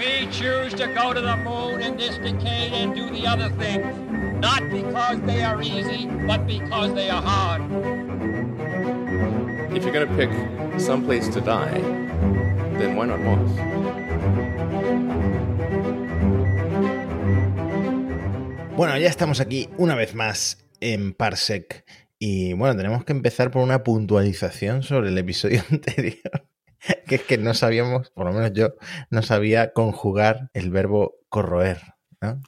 We choose to go to the moon in this decade and do the other things, not because they are easy, but because they are hard. If you're going to pick some place to die, then why not Mars? Bueno, ya estamos aquí una vez más en Parsec y bueno, tenemos que empezar por una puntualización sobre el episodio anterior, que es que no sabíamos, por lo menos yo, no sabía conjugar el verbo corroer. ¿no?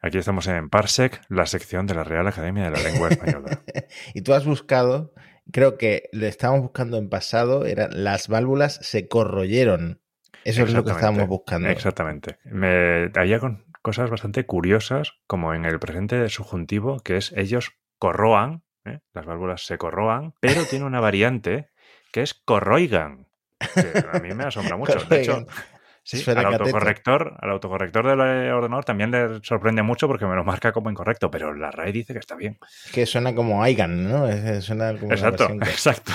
Aquí estamos en Parsec, la sección de la Real Academia de la Lengua Española. y tú has buscado, creo que lo estábamos buscando en pasado, eran las válvulas se corroyeron. Eso es lo que estábamos buscando. Exactamente. Me había con cosas bastante curiosas, como en el presente subjuntivo, que es ellos corroan, ¿eh? las válvulas se corroan, pero tiene una variante que es corroigan. A mí me asombra mucho. De hecho, Sí, al autocorrector, al autocorrector del ordenador también le sorprende mucho porque me lo marca como incorrecto, pero la RAE dice que está bien. Que suena como Aigan, ¿no? Suena como exacto, exacto.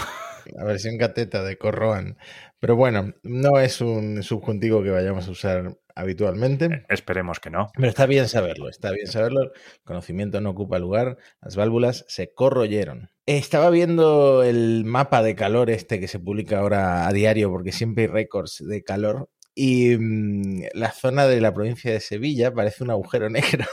La versión cateta de Corroan. Pero bueno, no es un subjuntivo que vayamos a usar habitualmente. Eh, esperemos que no. Pero está bien saberlo, está bien saberlo. El conocimiento no ocupa lugar. Las válvulas se corroyeron. Estaba viendo el mapa de calor este que se publica ahora a diario porque siempre hay récords de calor y mm, la zona de la provincia de Sevilla parece un agujero negro.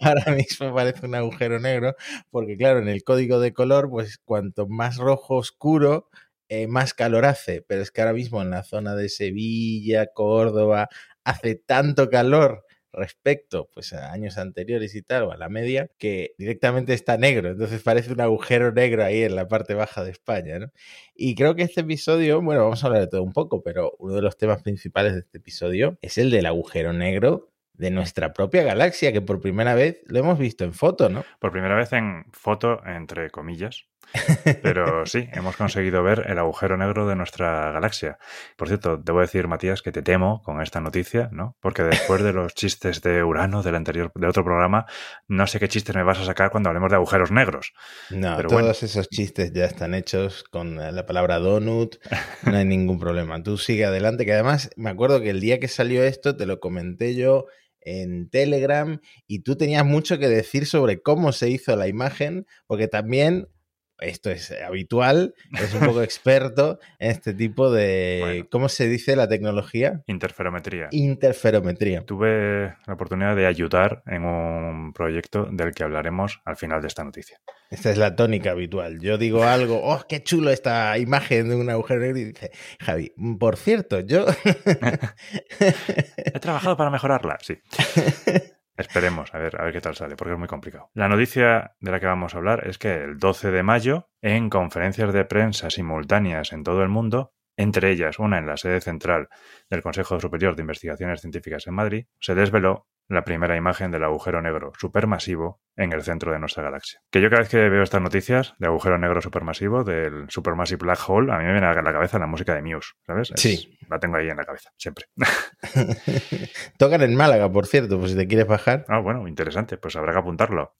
Ahora mismo parece un agujero negro, porque claro, en el código de color, pues cuanto más rojo oscuro, eh, más calor hace. Pero es que ahora mismo en la zona de Sevilla, Córdoba, hace tanto calor respecto pues, a años anteriores y tal, o a la media, que directamente está negro. Entonces parece un agujero negro ahí en la parte baja de España. ¿no? Y creo que este episodio, bueno, vamos a hablar de todo un poco, pero uno de los temas principales de este episodio es el del agujero negro de nuestra propia galaxia, que por primera vez lo hemos visto en foto, ¿no? Por primera vez en foto, entre comillas, pero sí, hemos conseguido ver el agujero negro de nuestra galaxia. Por cierto, debo decir, Matías, que te temo con esta noticia, ¿no? Porque después de los chistes de Urano del anterior, del otro programa, no sé qué chistes me vas a sacar cuando hablemos de agujeros negros. No, todos esos chistes ya están hechos con la palabra donut, no hay ningún problema. Tú sigue adelante, que además me acuerdo que el día que salió esto te lo comenté yo en Telegram y tú tenías mucho que decir sobre cómo se hizo la imagen, porque también esto es habitual, es un poco experto en este tipo de, ¿cómo se dice la tecnología? Interferometría. Interferometría. Tuve la oportunidad de ayudar en un proyecto del que hablaremos al final de esta noticia. Esta es la tónica habitual. Yo digo algo, oh, qué chulo esta imagen de un agujero negro y dice, Javi, por cierto, yo... He trabajado para mejorarla, sí. Esperemos, a ver, a ver qué tal sale, porque es muy complicado. La noticia de la que vamos a hablar es que el 12 de mayo, en conferencias de prensa simultáneas en todo el mundo, entre ellas una en la sede central del Consejo Superior de Investigaciones Científicas en Madrid, se desveló la primera imagen del agujero negro supermasivo en el centro de nuestra galaxia. Que yo cada vez que veo estas noticias de agujero negro supermasivo, del Supermassive Black Hole, a mí me viene a la cabeza la música de Muse, ¿sabes? sí. La tengo ahí en la cabeza, siempre. Tocan en Málaga, por cierto, pues si te quieres bajar. Ah, bueno, interesante, pues habrá que apuntarlo.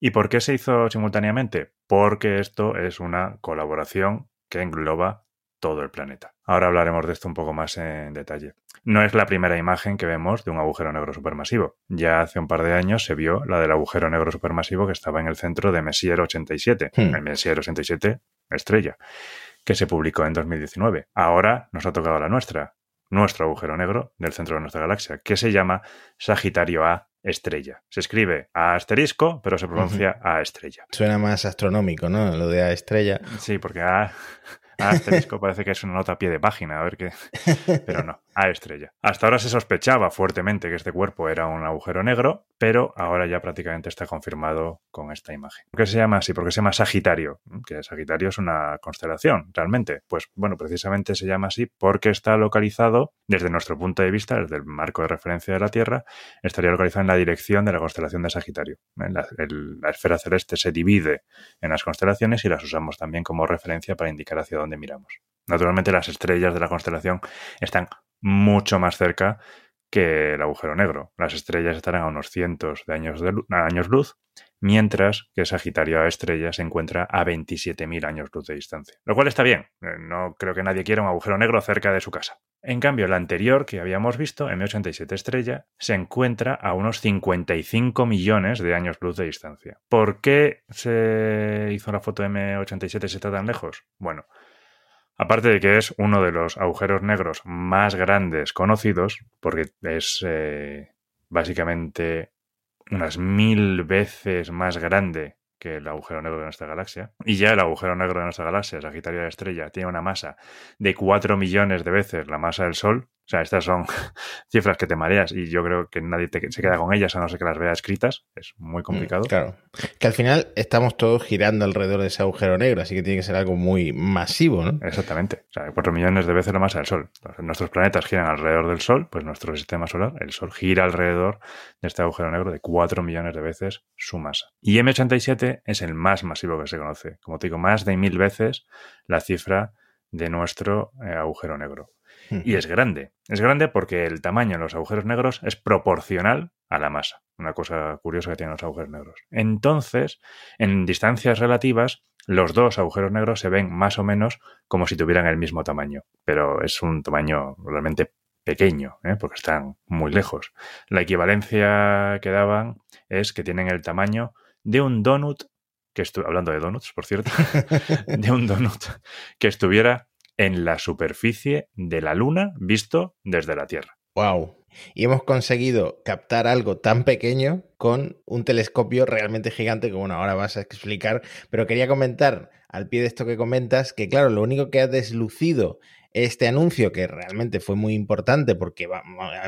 ¿Y por qué se hizo simultáneamente? Porque esto es una colaboración que engloba todo el planeta. Ahora hablaremos de esto un poco más en detalle. No es la primera imagen que vemos de un agujero negro supermasivo. Ya hace un par de años se vio la del agujero negro supermasivo que estaba en el centro de Messier 87, hmm. el Messier 87 estrella, que se publicó en 2019. Ahora nos ha tocado la nuestra, nuestro agujero negro del centro de nuestra galaxia, que se llama Sagitario A estrella. Se escribe A asterisco, pero se pronuncia A estrella. Suena más astronómico, ¿no? Lo de A estrella. Sí, porque A asterisco parece que es una nota a pie de página, a ver qué. Pero no, A estrella. Hasta ahora se sospechaba fuertemente que este cuerpo era un agujero negro, pero ahora ya prácticamente está confirmado con esta imagen. ¿Por qué se llama así? Porque se llama Sagitario, que Sagitario es una constelación, realmente. Pues bueno, precisamente se llama así porque está localizado, desde nuestro punto de vista, desde el marco de referencia de la Tierra, estaría localizado en la dirección de la constelación de Sagitario. La, la esfera celeste se divide en las constelaciones y las usamos también como referencia para indicar hacia dónde miramos. Naturalmente las estrellas de la constelación están mucho más cerca que el agujero negro. Las estrellas estarán a unos cientos de años, años luz, mientras que Sagitario A estrella se encuentra a 27.000 años luz de distancia. Lo cual está bien, eh, no creo que nadie quiera un agujero negro cerca de su casa. En cambio, la anterior que habíamos visto, M87 estrella, se encuentra a unos 55 millones de años luz de distancia. ¿Por qué se hizo la foto M87 si está tan lejos? Bueno, Aparte de que es uno de los agujeros negros más grandes conocidos, porque es eh, básicamente unas mil veces más grande que el agujero negro de nuestra galaxia. Y ya el agujero negro de nuestra galaxia, Sagitario de la Estrella, tiene una masa de 4 millones de veces la masa del Sol, o sea, estas son cifras que te mareas y yo creo que nadie se queda con ellas a no ser que las vea escritas. Es muy mm, complicado. claro. Que al final estamos todos girando alrededor de ese agujero negro, así que tiene que ser algo muy masivo, ¿no? Exactamente. O sea, cuatro millones de veces la masa del Sol. nuestros planetas giran alrededor del Sol, pues nuestro sistema solar, el Sol gira alrededor de este agujero negro de 4 millones de veces su masa. Y M87 es el más masivo que se conoce. Como te digo, más de mil veces la cifra de nuestro eh, agujero negro. Y es grande. Es grande porque el tamaño de los agujeros negros es proporcional a la masa. Una cosa curiosa que tienen los agujeros negros. Entonces, en distancias relativas, los dos agujeros negros se ven más o menos como si tuvieran el mismo tamaño. Pero es un tamaño realmente pequeño, ¿eh? porque están muy lejos. La equivalencia que daban es que tienen el tamaño de un donut, que hablando de donuts, por cierto, de un donut que estuviera en la superficie de la Luna visto desde la Tierra. ¡Wow! Y hemos conseguido captar algo tan pequeño con un telescopio realmente gigante que, bueno, ahora vas a explicar, pero quería comentar al pie de esto que comentas que, claro, lo único que ha deslucido este anuncio, que realmente fue muy importante porque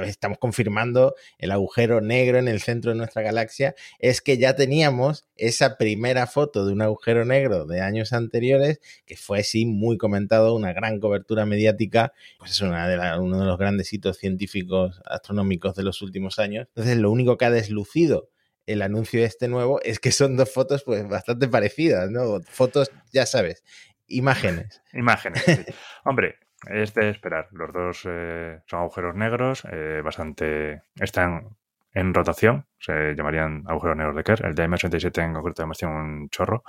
estamos confirmando el agujero negro en el centro de nuestra galaxia, es que ya teníamos esa primera foto de un agujero negro de años anteriores, que fue sí muy comentado, una gran cobertura mediática, pues es una de uno de los grandes hitos científicos astronómicos de los últimos años. Entonces, lo único que ha deslucido el anuncio de este nuevo es que son dos fotos pues bastante parecidas, ¿no? Fotos, ya sabes, imágenes. Imágenes. Hombre, es de esperar. Los dos eh, son agujeros negros, eh, bastante. están en rotación, se llamarían agujeros negros de Kerr. El de M87 en concreto además tiene un chorro,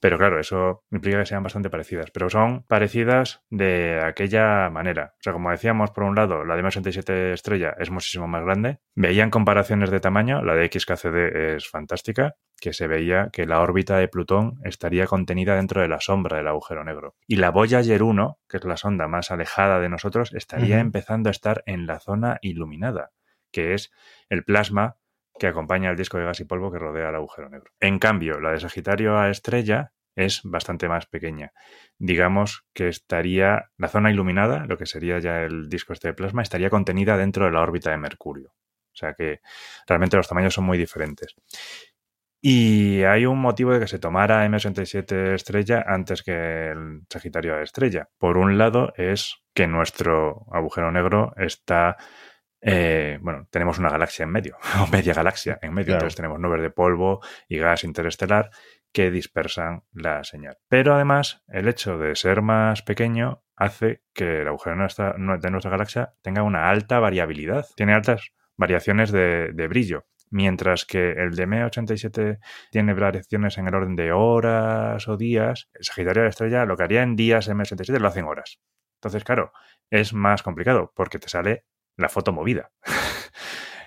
pero claro, eso implica que sean bastante parecidas, pero son parecidas de aquella manera. O sea, como decíamos, por un lado, la de M87 estrella es muchísimo más grande. Veían comparaciones de tamaño, la de XKCD es fantástica, que se veía que la órbita de Plutón estaría contenida dentro de la sombra del agujero negro. Y la Voyager 1, que es la sonda más alejada de nosotros, estaría empezando a estar en la zona iluminada que es el plasma que acompaña al disco de gas y polvo que rodea el agujero negro. En cambio, la de Sagitario a estrella es bastante más pequeña. Digamos que estaría la zona iluminada, lo que sería ya el disco este de plasma, estaría contenida dentro de la órbita de Mercurio. O sea que realmente los tamaños son muy diferentes. Y hay un motivo de que se tomara M87 estrella antes que el Sagitario A estrella. Por un lado es que nuestro agujero negro está eh, bueno, tenemos una galaxia en medio, o media galaxia en medio, entonces tenemos nubes de polvo y gas interestelar que dispersan la señal. Pero además, el hecho de ser más pequeño hace que el agujero de nuestra galaxia tenga una alta variabilidad, tiene altas variaciones de, brillo. Mientras que el de M87 tiene variaciones en el orden de horas o días, el Sagitario de la Estrella lo que haría en días M87 lo hace en horas. Entonces, claro, es más complicado porque te sale la foto movida.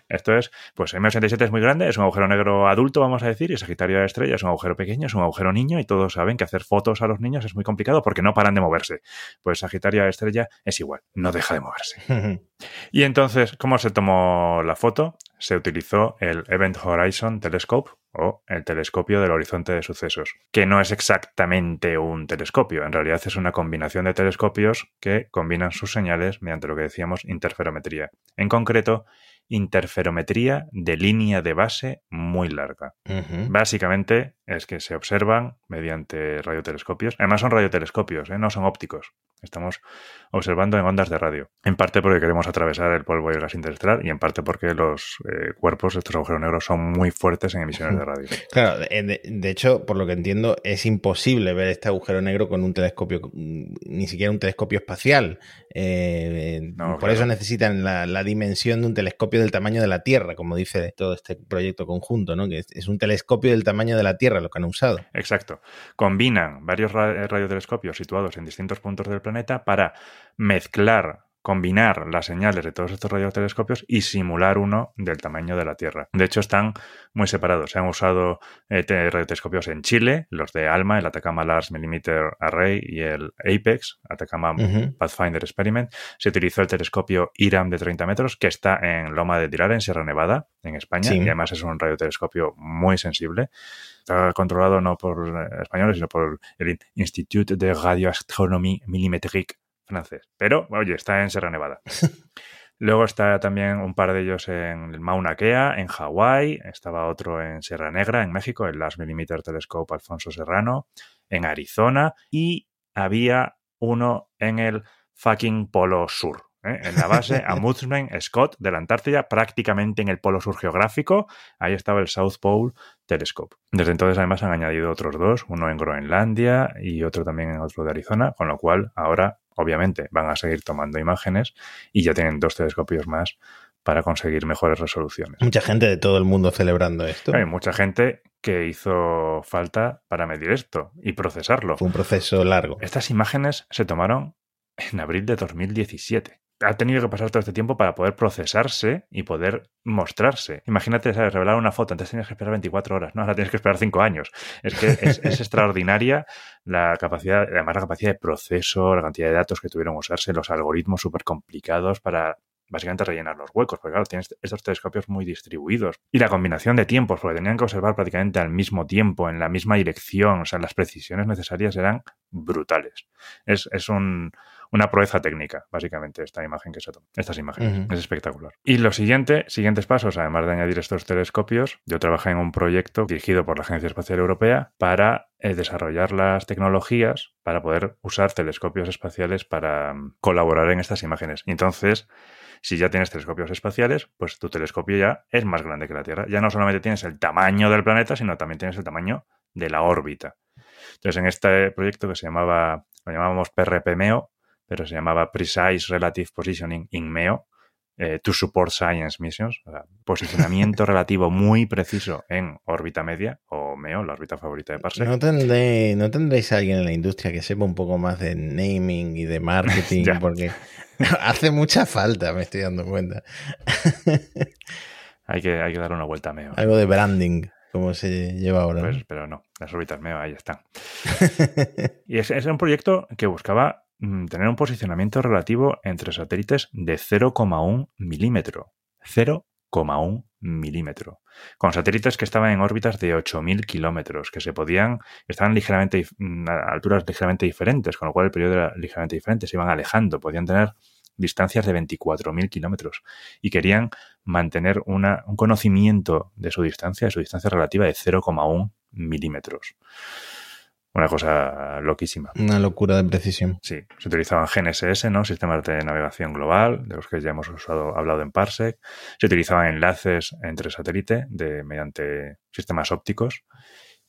Esto es, pues M87 es muy grande, es un agujero negro adulto, vamos a decir, y Sagitario de Estrella es un agujero pequeño, es un agujero niño, y todos saben que hacer fotos a los niños es muy complicado porque no paran de moverse. Pues Sagitario de Estrella es igual, no deja de moverse. y entonces, ¿cómo se tomó la foto? Se utilizó el Event Horizon Telescope, o el telescopio del horizonte de sucesos, que no es exactamente un telescopio, en realidad es una combinación de telescopios que combinan sus señales mediante lo que decíamos interferometría. En concreto, interferometría de línea de base muy larga. Básicamente es que se observan mediante radiotelescopios. Además son radiotelescopios, ¿eh? no son ópticos. Estamos observando en ondas de radio. En parte porque queremos atravesar el polvo y el gas interestelar y en parte porque los eh, cuerpos de estos agujeros negros son muy fuertes en emisiones de radio. Claro, de, de, hecho, por lo que entiendo, es imposible ver este agujero negro con un telescopio, ni siquiera un telescopio espacial. Eh, no, por claro. eso necesitan la, la, dimensión de un telescopio del tamaño de la Tierra, como dice todo este proyecto conjunto, ¿no? Que es, es un telescopio del tamaño de la Tierra lo que han usado. Exacto. Combinan varios radiotelescopios situados en distintos puntos del planeta para mezclar combinar las señales de todos estos radiotelescopios y simular uno del tamaño de la Tierra. De hecho, están muy separados. Se han usado eh, radiotelescopios en Chile, los de ALMA, el Atacama Large Millimeter Array y el APEX, Atacama uh -huh. Pathfinder Experiment. Se utilizó el telescopio IRAM de 30 metros, que está en Loma de Tirar, en Sierra Nevada, en España, sí. y además es un radiotelescopio muy sensible. Está controlado no por españoles, sino por el Institut de Radioastronomie Millimétrique francés. Pero, oye, está en Sierra Nevada. Luego está también un par de ellos en Mauna Kea, en Hawái. Estaba otro en Sierra Negra, en México, el Last Millimeter Telescope Alfonso Serrano, en Arizona. Y había uno en el fucking Polo Sur. ¿eh? En la base Amundsen Scott de la Antártida, prácticamente en el polo sur geográfico. Ahí estaba el South Pole Telescope. Desde entonces, además, han añadido otros dos, uno en Groenlandia y otro también en otro de Arizona, con lo cual ahora obviamente van a seguir tomando imágenes y ya tienen dos telescopios más para conseguir mejores resoluciones. Mucha gente de todo el mundo celebrando esto. Hay mucha gente que hizo falta para medir esto y procesarlo. Fue un proceso largo. Estas imágenes se tomaron en abril de 2017 ha tenido que pasar todo este tiempo para poder procesarse y poder mostrarse. Imagínate, ¿sabes? Revelar una foto, antes tenías que esperar 24 horas, no, ahora tienes que esperar 5 años. Es que es, es, extraordinaria la capacidad, además la capacidad de proceso, la cantidad de datos que tuvieron que usarse, los algoritmos súper complicados para básicamente rellenar los huecos, porque claro, tienes estos telescopios muy distribuidos. Y la combinación de tiempos, porque tenían que observar prácticamente al mismo tiempo, en la misma dirección, o sea, las precisiones necesarias eran brutales. Es, es un, una proeza técnica, básicamente, esta imagen que se toma, estas imágenes. Uh -huh. Es espectacular. Y lo siguiente, siguientes pasos, además de añadir estos telescopios, yo trabajé en un proyecto dirigido por la Agencia Espacial Europea para eh, desarrollar las tecnologías para poder usar telescopios espaciales para um, colaborar en estas imágenes. Y entonces, si ya tienes telescopios espaciales, pues tu telescopio ya es más grande que la Tierra. Ya no solamente tienes el tamaño del planeta, sino también tienes el tamaño de la órbita. Entonces, en este proyecto que se llamaba, lo llamábamos PRPMEO, pero se llamaba Precise Relative Positioning in MEO, eh, to Support Science Missions, o sea, posicionamiento relativo muy preciso en órbita media, o MEO, la órbita favorita de Parsec. ¿No, tendré, ¿No tendréis a alguien en la industria que sepa un poco más de naming y de marketing? porque hace mucha falta, me estoy dando cuenta. hay, que, hay que darle una vuelta a MEO. Algo de branding como se lleva ahora. Pues, ¿no? Pero no, las órbitas MEO ahí están. y es, es un proyecto que buscaba tener un posicionamiento relativo entre satélites de 0,1 milímetro. 0,1 milímetro. Con satélites que estaban en órbitas de 8.000 kilómetros, que se podían, estaban ligeramente mm, a alturas ligeramente diferentes, con lo cual el periodo era ligeramente diferente, se iban alejando, podían tener distancias de 24.000 kilómetros y querían mantener un conocimiento de su distancia, de su distancia relativa de 0,1 milímetros. Una cosa loquísima. Una locura de precisión. Sí, se utilizaban GNSS, ¿no? Sistemas de navegación global, de los que ya hemos usado, hablado en Parsec. Se utilizaban enlaces entre satélite de, mediante sistemas ópticos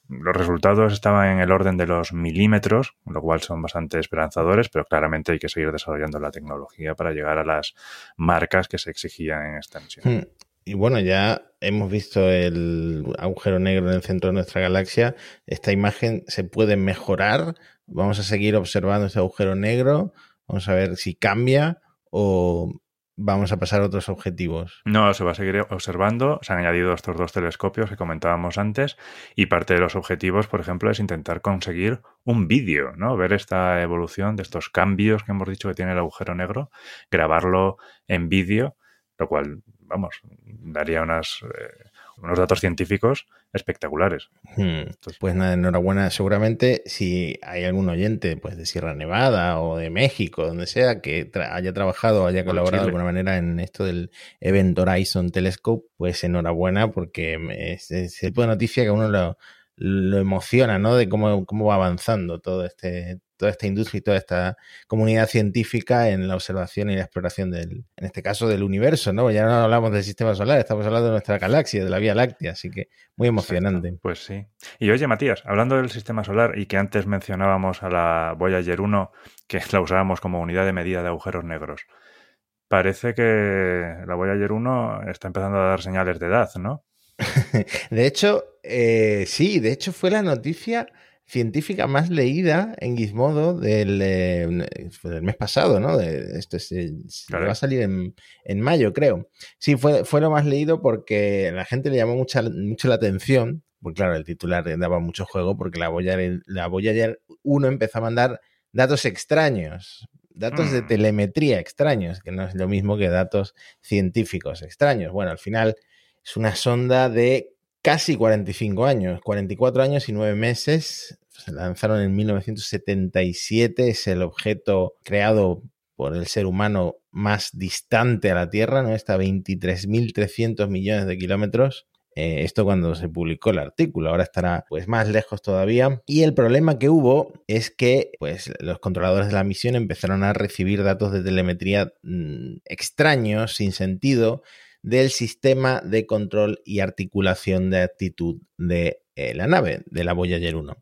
los resultados estaban en el orden de los milímetros, lo cual son bastante esperanzadores, pero claramente hay que seguir desarrollando la tecnología para llegar a las marcas que se exigían en esta misión. Y bueno, ya hemos visto el agujero negro en el centro de nuestra galaxia. Esta imagen se puede mejorar. Vamos a seguir observando este agujero negro. Vamos a ver si cambia o vamos a pasar a otros objetivos. No, se va a seguir observando. Se han añadido estos dos telescopios que comentábamos antes y parte de los objetivos, por ejemplo, es intentar conseguir un vídeo, ¿no? Ver esta evolución de estos cambios que hemos dicho que tiene el agujero negro, grabarlo en vídeo, lo cual, vamos, daría unas, eh, unos datos científicos espectaculares. Hmm. Pues nada, enhorabuena. Seguramente si hay algún oyente pues de Sierra Nevada o de México, donde sea, que tra haya trabajado o haya colaborado de alguna manera en esto del Event Horizon Telescope, pues enhorabuena porque es, es el tipo de noticia que a uno lo, lo emociona, ¿no? De cómo, cómo va avanzando todo este, toda esta industria y toda esta comunidad científica en la observación y la exploración del, en este caso, del universo, ¿no? Ya no hablamos del sistema solar, estamos hablando de nuestra galaxia, de la Vía Láctea, así que muy emocionante. Pues sí. Y oye, Matías, hablando del sistema solar y que antes mencionábamos a la Voyager 1, que la usábamos como unidad de medida de agujeros negros. Parece que la Voyager 1 está empezando a dar señales de edad, ¿no? de hecho, eh, sí, de hecho fue la noticia científica más leída en Gizmodo del, eh, mes pasado, ¿no? De, se, va a salir en, mayo, creo. Sí, fue, fue lo más leído porque la gente le llamó mucha, mucho la atención, porque claro, el titular daba mucho juego porque la Voyager, la Voyager 1 empezó a mandar datos extraños, datos de mm. telemetría extraños, que no es lo mismo que datos científicos extraños. Bueno, al final es una sonda de casi 45 años, 44 años y 9 meses. Se lanzaron en 1977, es el objeto creado por el ser humano más distante a la Tierra, ¿no? Está a 23.300 millones de kilómetros. Eh, esto cuando se publicó el artículo, ahora estará pues más lejos todavía. Y el problema que hubo es que pues los controladores de la misión empezaron a recibir datos de telemetría mm, extraños, sin sentido, del sistema de control y articulación de actitud de eh, la nave, de la Voyager 1.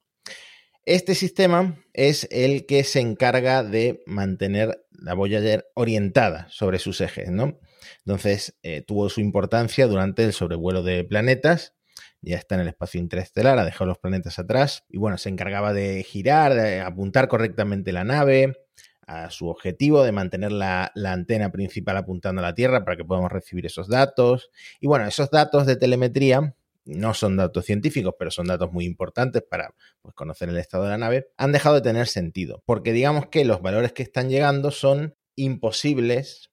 Este sistema es el que se encarga de mantener la Voyager orientada sobre sus ejes, ¿no? Entonces, eh, tuvo su importancia durante el sobrevuelo de planetas. Ya está en el espacio interestelar, ha dejado los planetas atrás. Y bueno, se encargaba de girar, de apuntar correctamente la nave a su objetivo de mantener la, la, antena principal apuntando a la Tierra para que podamos recibir esos datos. Y bueno, esos datos de telemetría no son datos científicos, pero son datos muy importantes para pues, conocer el estado de la nave, han dejado de tener sentido, porque digamos que los valores que están llegando son imposibles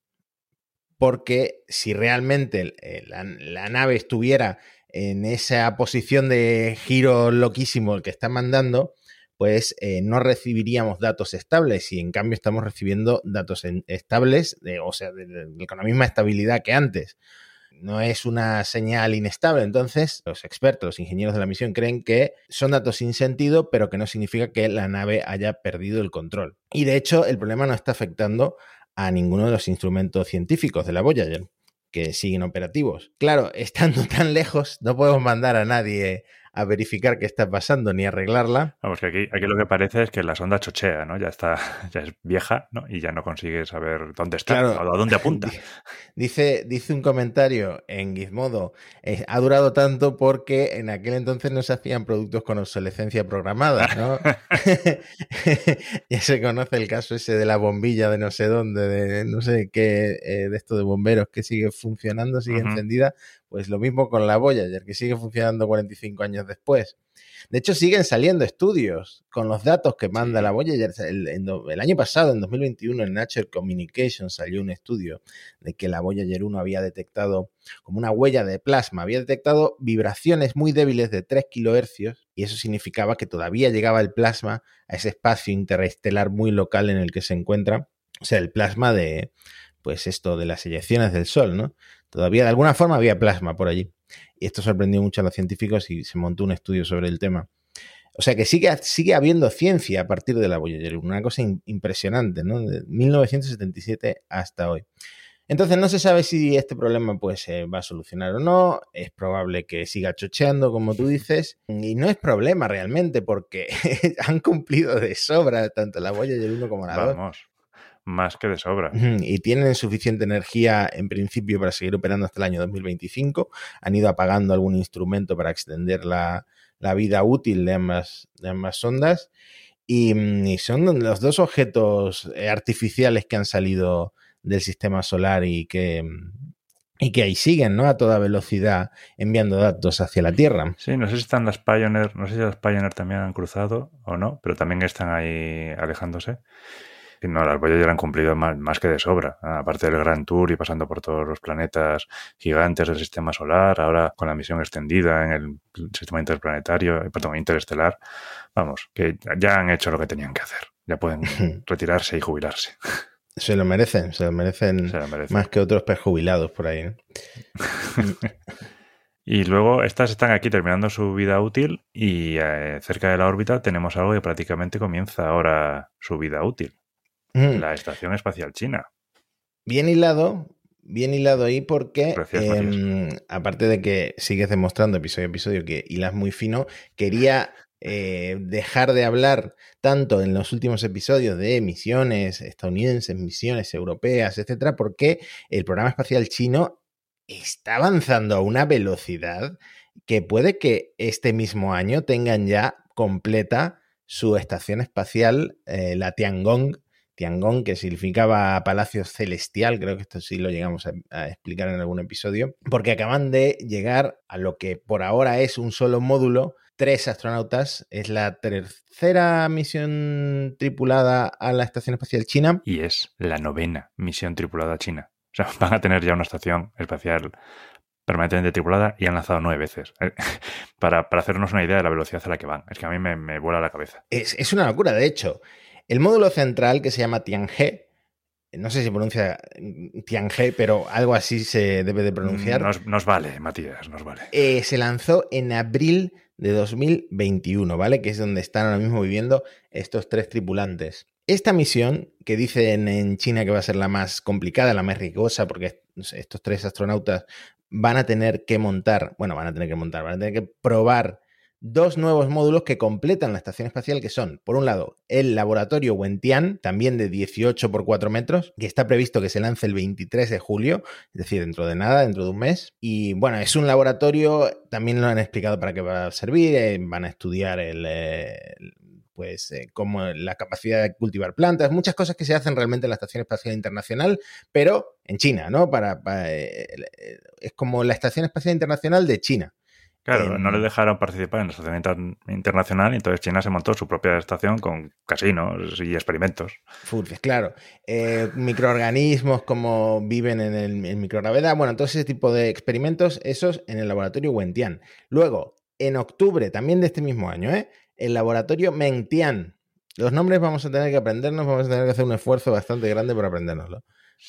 porque si realmente eh, la, nave estuviera en esa posición de giro loquísimo el que está mandando, pues eh, no recibiríamos datos estables y en cambio estamos recibiendo datos estables, o sea, con la misma estabilidad que antes. No es una señal inestable. Entonces, los expertos, los ingenieros de la misión creen que son datos sin sentido, pero que no significa que la nave haya perdido el control. Y de hecho, el problema no está afectando a ninguno de los instrumentos científicos de la Voyager, que siguen operativos. Claro, estando tan lejos, no podemos mandar a nadie a verificar qué está pasando ni arreglarla. Vamos, que aquí, aquí lo que parece es que la sonda chochea, ¿no? Ya está, ya es vieja, ¿no? Y ya no consigue saber dónde está o a dónde apunta. Dice, dice un comentario en Gizmodo, eh, ha durado tanto porque en aquel entonces no se hacían productos con obsolescencia programada, ¿no? ya se conoce el caso ese de la bombilla de no sé dónde, de no sé qué, eh, de esto de bomberos que sigue funcionando, sigue encendida, pues lo mismo con la Voyager, que sigue funcionando 45 años después. De hecho, siguen saliendo estudios con los datos que manda la Voyager. El, el, año pasado, en 2021, en Nature Communication salió un estudio de que la Voyager 1 había detectado como una huella de plasma, había detectado vibraciones muy débiles de 3 kHz y eso significaba que todavía llegaba el plasma a ese espacio interestelar muy local en el que se encuentra, o sea, el plasma de, pues esto de las eyecciones del Sol, ¿no? Todavía de alguna forma había plasma por allí. Y esto sorprendió mucho a los científicos y se montó un estudio sobre el tema. O sea que sigue, sigue habiendo ciencia a partir de la Voyager, una cosa impresionante, ¿no? De 1977 hasta hoy. Entonces no se sabe si este problema pues se va a solucionar o no. Es probable que siga chocheando, como tú dices. Y no es problema realmente porque han cumplido de sobra tanto la Voyager 1 como la 2. Más que de sobra. Y tienen suficiente energía en principio para seguir operando hasta el año 2025. Han ido apagando algún instrumento para extender la, vida útil de ambas, de ambas sondas. Mm, y, son los dos objetos eh, artificiales que han salido del sistema solar y que, mm, y que ahí siguen, ¿no? A toda velocidad enviando datos hacia la Tierra. Sí, no sé si están las Pioneer, no sé si las Pioneer también han cruzado o no, pero también están ahí alejándose. No, las Voyager han cumplido más, que de sobra. Aparte del Gran Tour y pasando por todos los planetas gigantes del sistema solar, ahora con la misión extendida en el sistema interplanetario, perdón, interestelar. Vamos, que ya han hecho lo que tenían que hacer. Ya pueden retirarse y jubilarse. Se lo merecen, se lo merecen, más que otros jubilados por ahí. Y luego estas están aquí terminando su vida útil y eh, cerca de la órbita tenemos algo que prácticamente comienza ahora su vida útil. Mm. La Estación Espacial China. Bien hilado, bien hilado ahí porque, Gracias, gracias. em, aparte de que sigues demostrando episodio a episodio que hilas muy fino, quería eh, dejar de hablar tanto en los últimos episodios de misiones estadounidenses, misiones europeas, etcétera, porque el programa espacial chino está avanzando a una velocidad que puede que este mismo año tengan ya completa su estación espacial, eh, la Tiangong, Tiangong, que significaba Palacio Celestial, creo que esto sí lo llegamos a, a explicar en algún episodio, porque acaban de llegar a lo que por ahora es un solo módulo, tres astronautas, es la tercera misión tripulada a la Estación Espacial China. Y es la novena misión tripulada china. O sea, van a tener ya una estación espacial permanentemente tripulada y han lanzado nueve veces. Para, para hacernos una idea de la velocidad a la que van. Es que a mí me, me vuela la cabeza. Es, es una locura, de hecho. El módulo central que se llama Tianhe, no sé si se pronuncia Tianhe, pero algo así se debe de pronunciar. Nos, nos vale, Matías, nos vale. eh, se lanzó en abril de 2021, ¿vale? Que es donde están ahora mismo viviendo estos tres tripulantes. Esta misión, que dicen en China que va a ser la más complicada, la más riesgosa, porque estos tres astronautas van a tener que montar, bueno, van a tener que montar, van a tener que probar dos nuevos módulos que completan la estación espacial, que son, por un lado, el laboratorio Wentian, también de 18 por 4 metros, que está previsto que se lance el 23 de julio, es decir, dentro de nada, dentro de un mes. Y bueno, es un laboratorio, también lo han explicado para qué va a servir, eh, van a estudiar el... eh, pues eh, como la capacidad de cultivar plantas, muchas cosas que se hacen realmente en la Estación Espacial Internacional, pero en China, ¿no? Para, para, es como la Estación Espacial Internacional de China. Claro, Em, no les dejaron participar en la estación inter- internacional y entonces China se montó su propia estación con casinos y experimentos. Furces, claro. Eh, microorganismos como viven en, el, en microgravedad. Bueno, todo ese tipo de experimentos, esos en el laboratorio Wentian. Luego, en octubre también de este mismo año, ¿eh? el laboratorio Mengtian. Los nombres vamos a tener que aprendernos, vamos a tener que hacer un esfuerzo bastante grande por aprendérnoslo.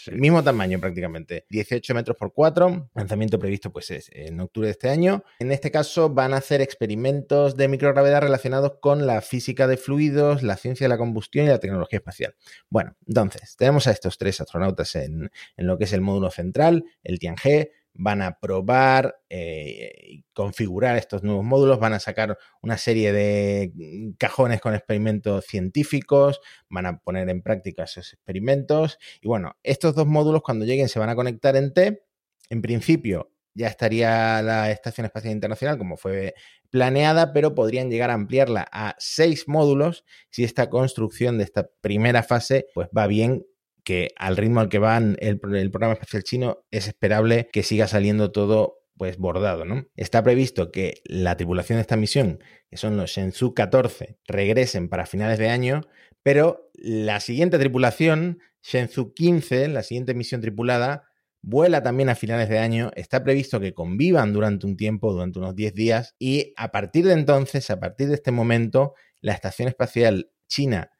El mismo tamaño prácticamente, 18 metros por 4, lanzamiento previsto pues es en octubre de este año. En este caso van a hacer experimentos de microgravedad relacionados con la física de fluidos, la ciencia de la combustión y la tecnología espacial. Bueno, entonces, tenemos a estos tres astronautas en, en lo que es el módulo central, el Tianhe, van a probar eh, y configurar estos nuevos módulos, van a sacar una serie de mm, cajones con experimentos científicos, van a poner en práctica esos experimentos y bueno, estos dos módulos cuando lleguen se van a conectar en T. En principio ya estaría la Estación Espacial Internacional como fue planeada, pero podrían llegar a ampliarla a seis módulos si esta construcción de esta primera fase pues va bien que al ritmo al que van el, el, programa espacial chino es esperable que siga saliendo todo pues bordado, ¿no? Está previsto que la tripulación de esta misión, que son los Shenzhou 14, regresen para finales de año, pero la siguiente tripulación, Shenzhou 15, la siguiente misión tripulada, vuela también a finales de año, está previsto que convivan durante un tiempo, durante unos 10 días, y a partir de entonces, a partir de este momento, la Estación Espacial China,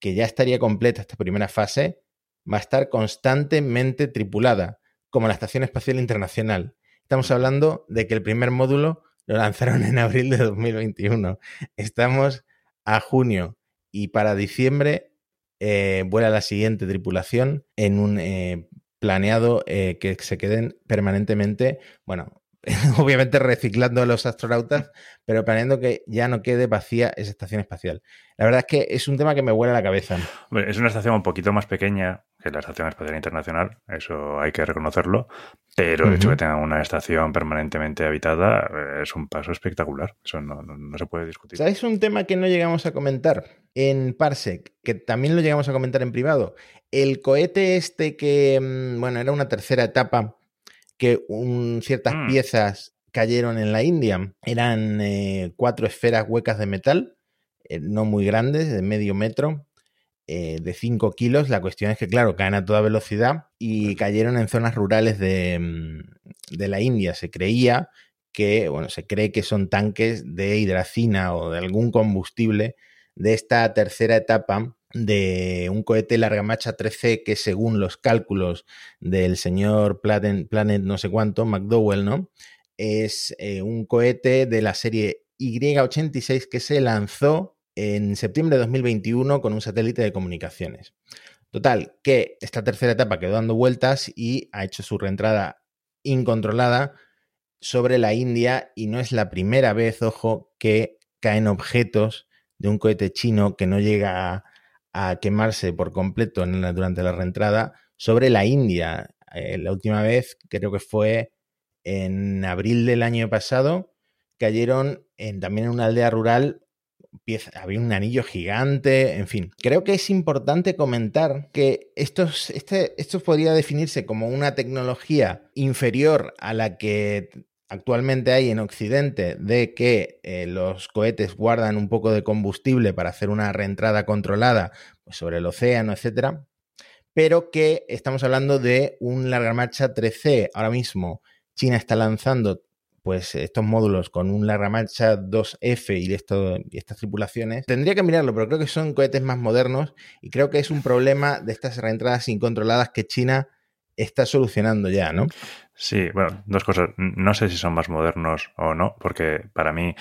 que ya estaría completa esta primera fase, va a estar constantemente tripulada, como la Estación Espacial Internacional. Estamos hablando de que el primer módulo lo lanzaron en abril de 2021. Estamos a junio y para diciembre eh, vuela la siguiente tripulación en un eh, planeado eh, que se queden permanentemente, bueno, obviamente reciclando a los astronautas, pero planeando que ya no quede vacía esa estación espacial. La verdad es que es un tema que me vuela la cabeza. Es una estación un poquito más pequeña que la Estación Espacial Internacional, eso hay que reconocerlo, pero el hecho de que tengan una estación permanentemente habitada eh, es un paso espectacular, eso no, no- no se puede discutir. ¿Sabes un tema que no llegamos a comentar en Parsec, que también lo llegamos a comentar en privado? El cohete este que, mm, bueno, era una tercera etapa, que un- ciertas Mm. piezas cayeron en la India, eran eh, cuatro esferas huecas de metal, eh, no muy grandes, de medio metro, eh, de 5 kilos. La cuestión es que, claro, caen a toda velocidad y cayeron en zonas rurales de, mm, de la India. Se creía que, bueno, se cree que son tanques de hidracina o de algún combustible de esta tercera etapa de un cohete larga marcha 13 que según los cálculos del señor Planet, Planet no sé cuánto, McDowell, ¿no? es eh, un cohete de la serie Y86 que se lanzó en septiembre de 2021 con un satélite de comunicaciones. Total, que esta tercera etapa quedó dando vueltas y ha hecho su reentrada incontrolada sobre la India y no es la primera vez, ojo, que caen objetos de un cohete chino que no llega a, quemarse por completo durante la reentrada sobre la India. Eh, la última vez creo que fue en abril del año pasado, cayeron en, también en una aldea rural había un anillo gigante, en fin. Creo que es importante comentar que este, esto podría definirse como una tecnología inferior a la que actualmente hay en Occidente de que eh, los cohetes guardan un poco de combustible para hacer una reentrada controlada pues, sobre el océano, etcétera, pero que estamos hablando de un larga marcha 3C. Ahora mismo China está lanzando pues estos módulos con un larga marcha 2F y, esto, y estas tripulaciones, tendría que mirarlo, pero creo que son cohetes más modernos y creo que es un problema de estas reentradas incontroladas que China está solucionando ya, ¿no? Sí, bueno, dos cosas. No sé si son más modernos o no, porque para mí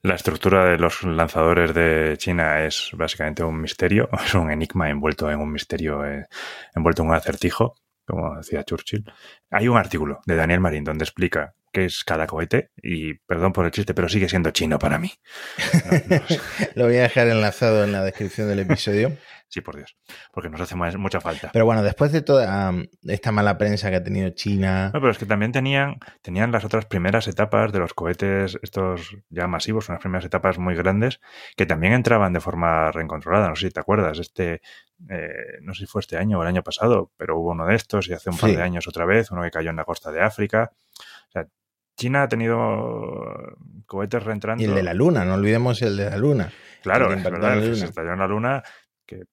la estructura de los lanzadores de China es básicamente un misterio, es un enigma envuelto en un misterio, eh, envuelto en un acertijo, como decía Churchill. Hay un artículo de Daniel Marín donde explica qué es cada cohete y perdón por el chiste, pero sigue siendo chino para mí. Lo voy a dejar enlazado en la descripción del episodio. Sí, por Dios, porque nos hace mucha falta. Pero bueno, después de toda esta mala prensa que ha tenido China. No, pero es que también tenían, tenían las otras primeras etapas de los cohetes, estos ya masivos, unas primeras etapas muy grandes, que también entraban de forma reencontrolada. No sé si te acuerdas, este, eh, no sé si fue este año o el año pasado, pero hubo uno de estos y hace un par de años otra vez, uno que cayó en la costa de África. O sea, China ha tenido cohetes reentrando. Y el de la Luna, no olvidemos el de la Luna. Claro, es verdad, se estalló en la Luna que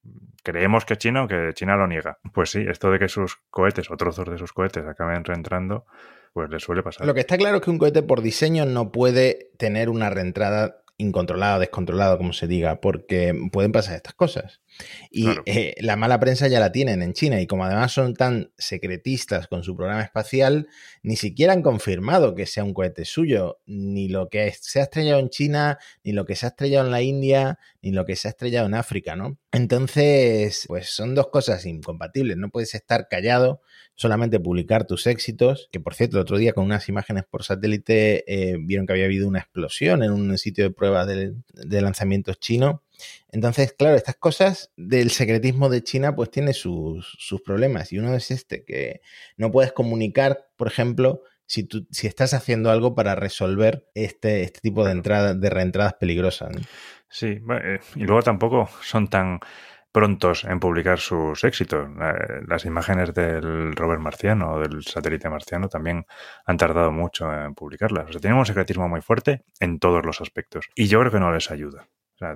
creemos que es China, que China lo niega. Pues sí, esto de que sus cohetes o trozos de sus cohetes acaben reentrando, pues le suele pasar. Lo que está claro es que un cohete por diseño no puede tener una reentrada incontrolada, descontrolada, como se diga, porque pueden pasar estas cosas. Y eh, la mala prensa ya la tienen en China y como además son tan secretistas con su programa espacial, ni siquiera han confirmado que sea un cohete suyo, ni lo que se ha estrellado en China, ni lo que se ha estrellado en la India, ni lo que se ha estrellado en África, ¿no? Entonces, pues son dos cosas incompatibles, no puedes estar callado, solamente publicar tus éxitos, que por cierto, el otro día con unas imágenes por satélite eh, vieron que había habido una explosión en un sitio de pruebas de, de lanzamientos chino entonces, claro, estas cosas del secretismo de China pues tiene sus, problemas y uno es este, que no puedes comunicar, por ejemplo, si, tú, si estás haciendo algo para resolver este, este tipo de, entrada, de reentradas peligrosas. Sí, eh, y luego tampoco son tan prontos en publicar sus éxitos. Las imágenes del rover marciano o del satélite marciano también han tardado mucho en publicarlas. O sea, tienen un secretismo muy fuerte en todos los aspectos. Y yo creo que no les ayuda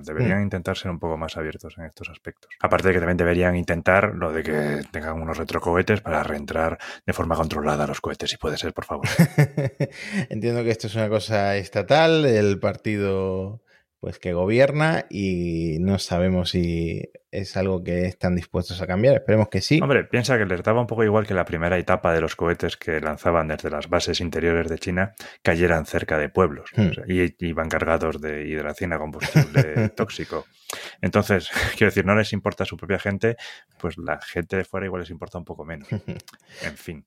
deberían mm. intentar ser un poco más abiertos en estos aspectos. Aparte de que también deberían intentar lo de que tengan unos retrocohetes para reentrar de forma controlada los cohetes, si puede ser, por favor. Entiendo que esto es una cosa estatal, el partido pues que gobierna y no sabemos si es algo que están dispuestos a cambiar. Esperemos que sí. Hombre, piensa que les daba un poco igual que la primera etapa de los cohetes que lanzaban desde las bases interiores de China cayeran cerca de pueblos hmm. y iban cargados de hidracina, combustible tóxico. Entonces, quiero decir, no les importa a su propia gente, pues la gente de fuera igual les importa un poco menos. En fin.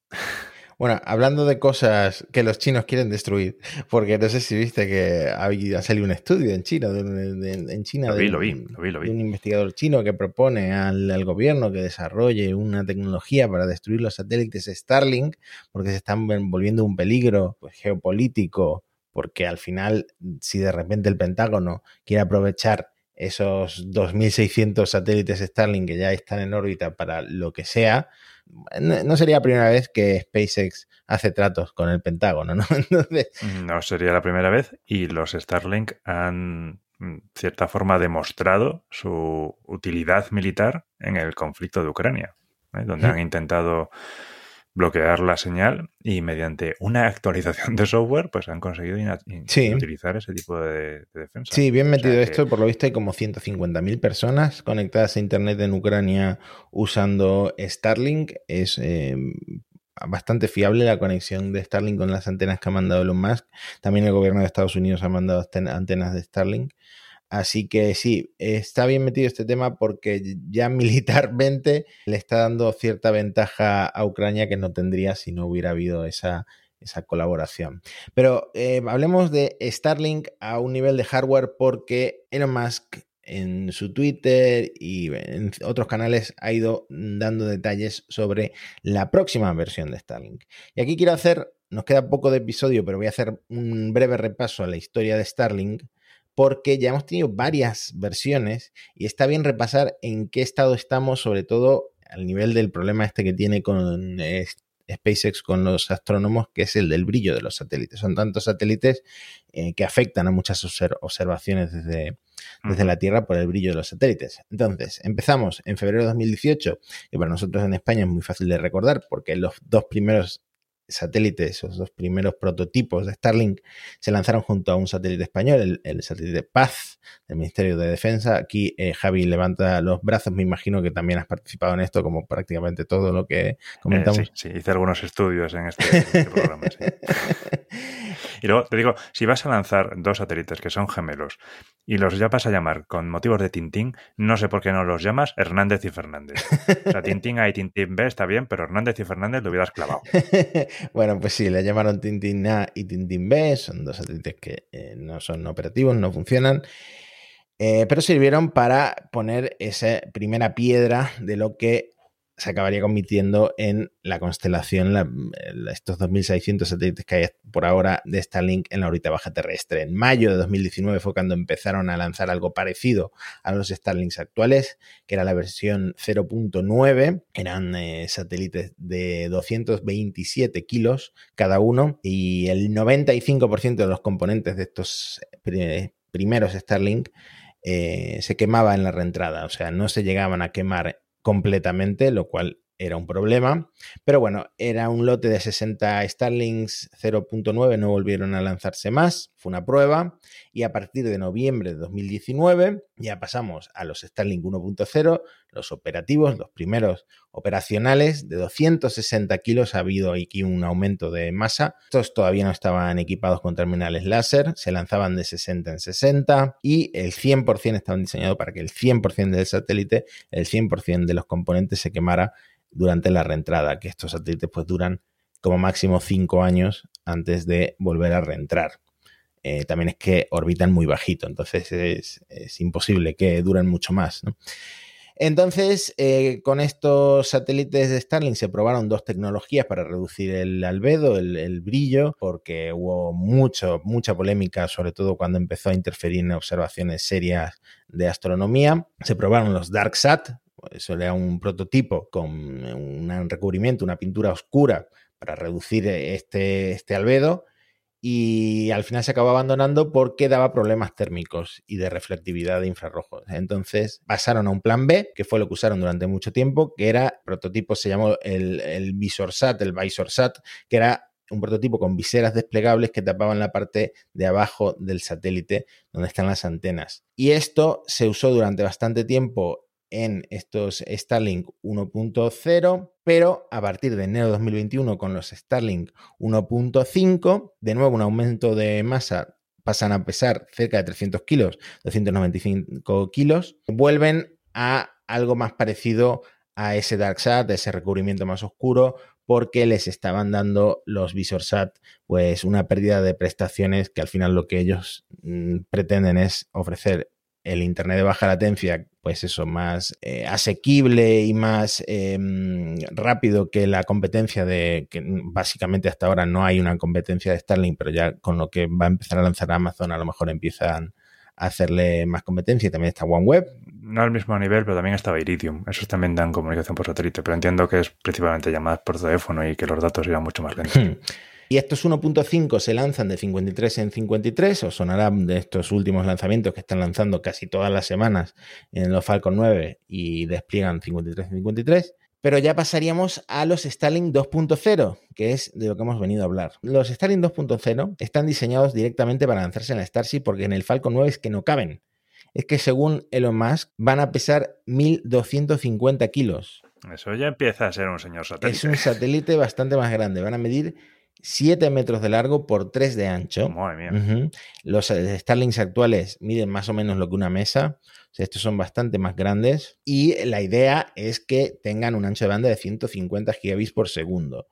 Bueno, hablando de cosas que los chinos quieren destruir, porque no sé si viste que ha, salido un estudio en China, en China de, un investigador chino que propone al, gobierno que desarrolle una tecnología para destruir los satélites Starlink, porque se están volviendo un peligro pues, geopolítico, porque al final, si de repente el Pentágono quiere aprovechar esos 2.600 satélites Starlink que ya están en órbita para lo que sea, no, sería la primera vez que SpaceX hace tratos con el Pentágono, ¿no? No sería la primera vez y los Starlink han, en cierta forma, demostrado su utilidad militar en el conflicto de Ucrania, ¿eh? donde han intentado bloquear la señal y mediante una actualización de software pues han conseguido utilizar ese tipo de, defensa. Sí, bien metido esto. Por lo visto hay como 150.000 personas conectadas a Internet en Ucrania usando Starlink. Es, eh, bastante fiable la conexión de Starlink con las antenas que ha mandado Elon Musk. También el gobierno de Estados Unidos ha mandado antenas de Starlink. Así que sí, está bien metido este tema porque ya militarmente le está dando cierta ventaja a Ucrania que no tendría si no hubiera habido esa, esa colaboración. Pero eh, hablemos de Starlink a un nivel de hardware porque Elon Musk en su Twitter y en otros canales ha ido dando detalles sobre la próxima versión de Starlink. Y aquí quiero hacer, nos queda poco de episodio, pero voy a hacer un breve repaso a la historia de Starlink porque ya hemos tenido varias versiones y está bien repasar en qué estado estamos, sobre todo al nivel del problema este que tiene con SpaceX con los astrónomos, que es el del brillo de los satélites. Son tantos satélites eh, que afectan a muchas observaciones desde, desde la Tierra por el brillo de los satélites. Entonces, empezamos en febrero de 2018, y para nosotros en España es muy fácil de recordar porque los dos primeros satélites, esos dos primeros prototipos de Starlink, se lanzaron junto a un satélite español, el, satélite Paz del Ministerio de Defensa. Aquí eh, Javi levanta los brazos, me imagino que también has participado en esto, como prácticamente todo lo que comentamos. Eh, sí, hice algunos estudios en este, este programa. y luego te digo, si vas a lanzar dos satélites que son gemelos y los ya vas a llamar con motivos de Tintín, no sé por qué no los llamas Hernández y Fernández. O sea, Tintín A y Tintín B está bien, pero Hernández y Fernández lo hubieras clavado. bueno, pues sí, le llamaron Tintín A y Tintín B, son dos satélites que eh, no son operativos, no funcionan. Eh, pero sirvieron para poner esa primera piedra de lo que se acabaría convirtiendo en la constelación, estos 2.600 satélites que hay por ahora de Starlink en la órbita baja terrestre. En mayo de 2019 fue cuando empezaron a lanzar algo parecido a los Starlinks actuales, que era la versión 0.9. Eran eh, satélites de 227 kilos cada uno y el 95% de los componentes de estos eh, primeros Starlink eh, se quemaba en la reentrada, o sea, no se llegaban a quemar completamente, lo cual era un problema. Pero bueno, era un lote de 60 Starlinks 0.9, no volvieron a lanzarse más, fue una prueba. Y a partir de noviembre de 2019 ya pasamos a los Starlink 1.0, los operativos, los primeros operacionales de 260 kilos. Ha habido aquí un aumento de masa. Estos todavía no estaban equipados con terminales láser, se lanzaban de 60 en 60 y el 100% estaban diseñados para que el 100% del satélite, el 100% de los componentes se quemara durante la reentrada, que estos satélites pues duran como máximo 5 años antes de volver a reentrar. Eh, también es que orbitan muy bajito, entonces es, imposible que duren mucho más. Entonces, eh, con estos satélites de Starlink se probaron dos tecnologías para reducir el albedo, el, brillo, porque hubo mucho, mucha polémica, sobre todo cuando empezó a interferir en observaciones serias de astronomía. Se probaron los DarkSat, eso era un prototipo con un recubrimiento, una pintura oscura para reducir este, este albedo y al final se acabó abandonando porque daba problemas térmicos y de reflectividad de infrarrojos. Entonces pasaron a un plan B, que fue lo que usaron durante mucho tiempo, que era, prototipo se llamó el, el VisorSat, el VisorSat, que era un prototipo con viseras desplegables que tapaban la parte de abajo del satélite donde están las antenas. Y esto se usó durante bastante tiempo en estos Starlink 1.0, pero a partir de enero de 2021 con los Starlink 1.5, de nuevo un aumento de masa, pasan a pesar cerca de 300 kilos, 295 kilos, vuelven a algo más parecido a ese DarkSat, a ese recubrimiento más oscuro, porque les estaban dando los VisorSat pues una pérdida de prestaciones que al final lo que ellos mm, pretenden es ofrecer el Internet de baja latencia, pues eso, más eh, asequible y más em, rápido que la competencia de, que básicamente hasta ahora no hay una competencia de Starlink, pero ya con lo que va a empezar a lanzar Amazon a lo mejor empiezan a hacerle más competencia y también está OneWeb. No al mismo nivel, pero también estaba Iridium. Esos también dan comunicación por satélite, pero entiendo que es principalmente llamadas por teléfono y que los datos irán mucho más lentos. Y estos 1.5 se lanzan de 53 en 53, os sonará de estos últimos lanzamientos que están lanzando casi todas las semanas en los Falcon 9 y despliegan 53 en 53. Pero ya pasaríamos a los Starlink 2.0, que es de lo que hemos venido a hablar. Los Starlink 2.0 están diseñados directamente para lanzarse en la Starship porque en el Falcon 9 es que no caben. Es que según Elon Musk van a pesar 1.250 kilos. Eso ya empieza a ser un señor satélite. Es un satélite bastante más grande. Van a medir 7 metros de largo por 3 de ancho. Madre mía. Ujú. Los eh, Starlinks actuales miden más o menos lo que una mesa. O sea, estos son bastante más grandes. Y la idea es que tengan un ancho de banda de 150 gigabits por segundo.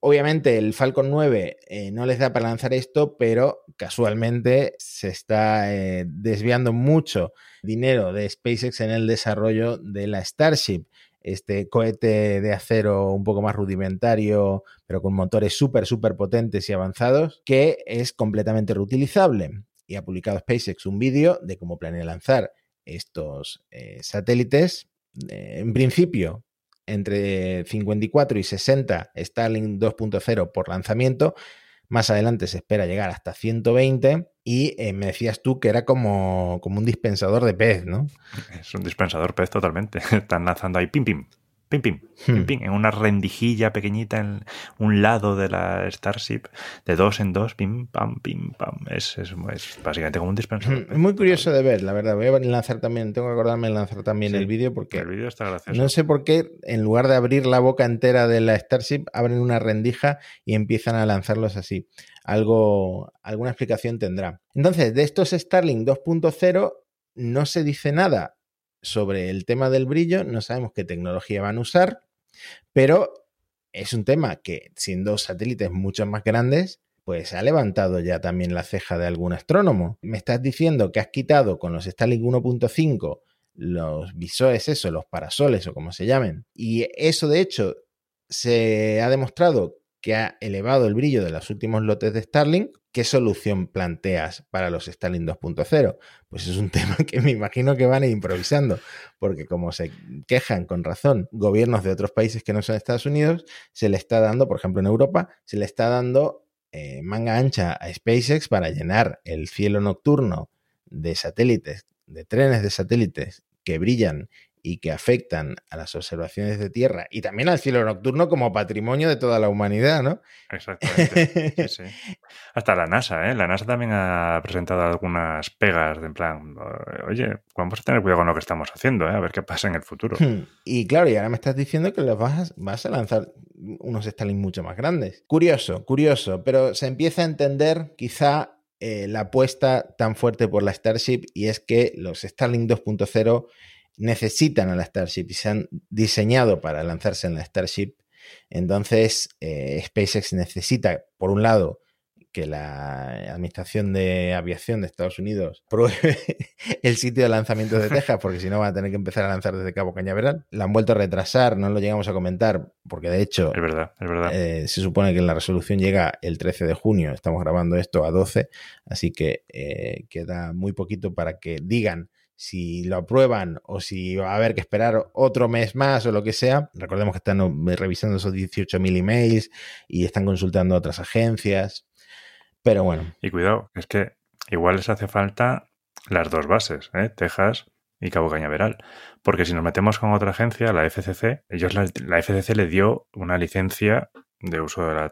Obviamente el Falcon 9 eh, no les da para lanzar esto, pero casualmente se está eh, desviando mucho dinero de SpaceX en el desarrollo de la Starship, este cohete de acero un poco más rudimentario, pero con motores súper, súper potentes y avanzados, que es completamente reutilizable. Y ha publicado SpaceX un vídeo de cómo planea lanzar estos eh, satélites. Eh, en principio, entre 54 y 60 Starlink 2.0 por lanzamiento. Más adelante se espera llegar hasta 120 y eh, me decías tú que era como, como un dispensador de pez, ¿no? Es un dispensador pez totalmente. Están lanzando ahí pim pim. Pim, pim, Hmm. pim, pim, en una rendijilla pequeñita en un lado de la Starship, de dos en dos, pim, pam, pim, pam. Es, es, es básicamente como un dispensador. Es muy curioso de ver, la verdad. Voy a lanzar también, tengo que acordarme de lanzar también Sí, el vídeo porque El vídeo está gracioso. no sé por qué, en lugar de abrir la boca entera de la Starship, abren una rendija y empiezan a lanzarlos así. Algo, alguna explicación tendrá. Entonces, de estos Starlink 2.0 no se dice nada sobre el tema del brillo, no sabemos qué tecnología van a usar, pero es un tema que, siendo satélites mucho más grandes, pues ha levantado ya también la ceja de algún astrónomo. Me estás diciendo que has quitado con los Starlink 1.5 los visores, eso, los parasoles o como se llamen. Y eso, de hecho, se ha demostrado que ha elevado el brillo de los últimos lotes de Starlink. ¿Qué solución planteas para los Starlink 2.0? Pues es un tema que me imagino que van a ir improvisando, porque como se quejan con razón gobiernos de otros países que no son Estados Unidos, se le está dando, por ejemplo en Europa, se le está dando eh, manga ancha a SpaceX para llenar el cielo nocturno de satélites, de trenes de satélites que brillan y que afectan a las observaciones de Tierra y también al cielo nocturno como patrimonio de toda la humanidad, ¿no? Exactamente. Sí, sí. Hasta la NASA, ¿eh? La NASA también ha presentado algunas pegas de en plan, oye, vamos a tener cuidado con lo que estamos haciendo, ¿eh? A ver qué pasa en el futuro. Y claro, y ahora me estás diciendo que los vas a, vas a lanzar unos Starlink mucho más grandes. Curioso, curioso, pero se empieza a entender quizá eh, la apuesta tan fuerte por la Starship y es que los Starlink 2.0 necesitan a la Starship y se han diseñado para lanzarse en la Starship. Entonces, eh, SpaceX necesita, por un lado, que la Administración de Aviación de Estados Unidos pruebe el sitio de lanzamiento de Texas, porque si no van a tener que empezar a lanzar desde Cabo Cañaveral. La han vuelto a retrasar, no lo llegamos a comentar, porque de hecho Es verdad, es verdad. eh, se supone que la resolución llega el 13 de junio, estamos grabando esto a 12, así que eh, queda muy poquito para que digan si lo aprueban o si va a haber que esperar otro mes más o lo que sea. Recordemos que están eh, revisando esos 18.000 emails y están consultando a otras agencias. Pero bueno, Y cuidado, es que igual les hace falta las dos bases, ¿eh? Texas y Cabo Cañaveral. Porque si nos metemos con otra agencia, la FCC, ellos la, la FCC le dio una licencia de uso de, la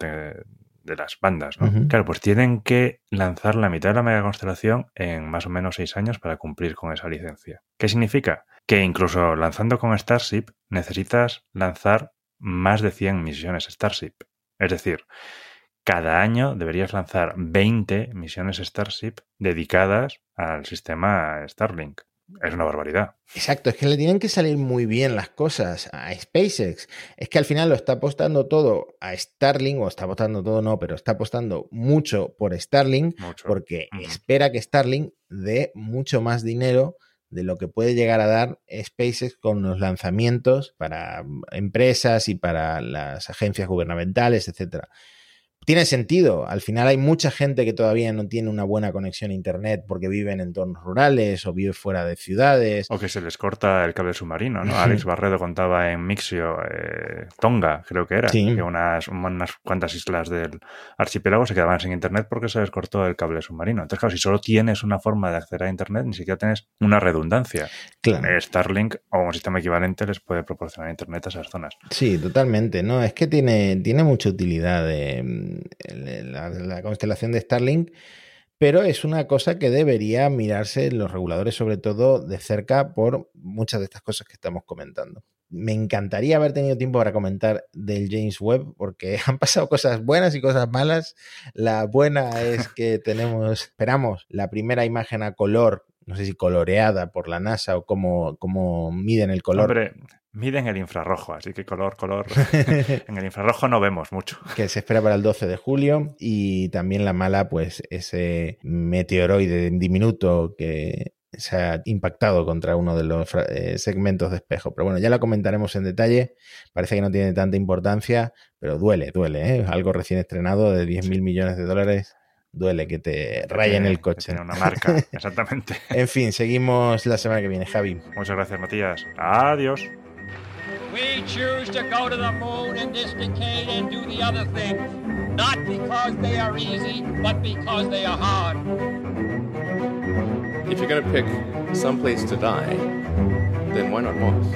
de las bandas, ¿no? Claro, pues tienen que lanzar la mitad de la mega constelación en más o menos seis años para cumplir con esa licencia. ¿Qué significa? Que incluso lanzando con Starship necesitas lanzar más de 100 misiones Starship. Es decir, cada año deberías lanzar 20 misiones Starship dedicadas al sistema Starlink. Es una barbaridad. Exacto, es que le tienen que salir muy bien las cosas a SpaceX. Es que al final lo está apostando todo a Starlink, o está apostando todo no, pero está apostando mucho por Starlink, Mucho. porque espera que Starlink dé mucho más dinero de lo que puede llegar a dar SpaceX con los lanzamientos para empresas y para las agencias gubernamentales, etcétera. Tiene sentido. Al final hay mucha gente que todavía no tiene una buena conexión a Internet porque vive en entornos rurales o vive fuera de ciudades. O que se les corta el cable submarino, ¿no? Alex Barredo contaba en Mixio, eh, Tonga, creo que era, Sí. que unas, unas cuantas islas del archipiélago se quedaban sin internet porque se les cortó el cable submarino. Entonces, claro, si solo tienes una forma de acceder a internet, ni siquiera tienes una redundancia. Claro. Eh, Starlink o un sistema equivalente les puede proporcionar internet a esas zonas. Sí, totalmente. No, es que tiene, tiene mucha utilidad la, la constelación de Starlink pero es una cosa que debería mirarse los reguladores, sobre todo de cerca, por muchas de estas cosas que estamos comentando. Me encantaría haber tenido tiempo para comentar del James Webb, porque han pasado cosas buenas y cosas malas. La buena es que tenemos, esperamos, la primera imagen a color no sé si coloreada por la NASA o cómo, cómo miden el color. Hombre, miden el infrarrojo, así que color, color. en el infrarrojo no vemos mucho. Que se espera para el 12 de julio y también la mala, pues ese meteoroide diminuto que se ha impactado contra uno de los eh, segmentos de espejo. Pero bueno, ya lo comentaremos en detalle. Parece que no tiene tanta importancia, pero duele, duele. ¿eh? Algo recién estrenado de 10 mil millones de dólares. Duele que te rayen el coche. Tiene una marca, exactamente. en fin, seguimos la semana que viene, Javi. Muchas gracias, Matías. Adiós. We choose to go to the moon in this decade and do the other things, not because they are easy, but because they are hard. If you're going to pick some place to die, then why not Mars?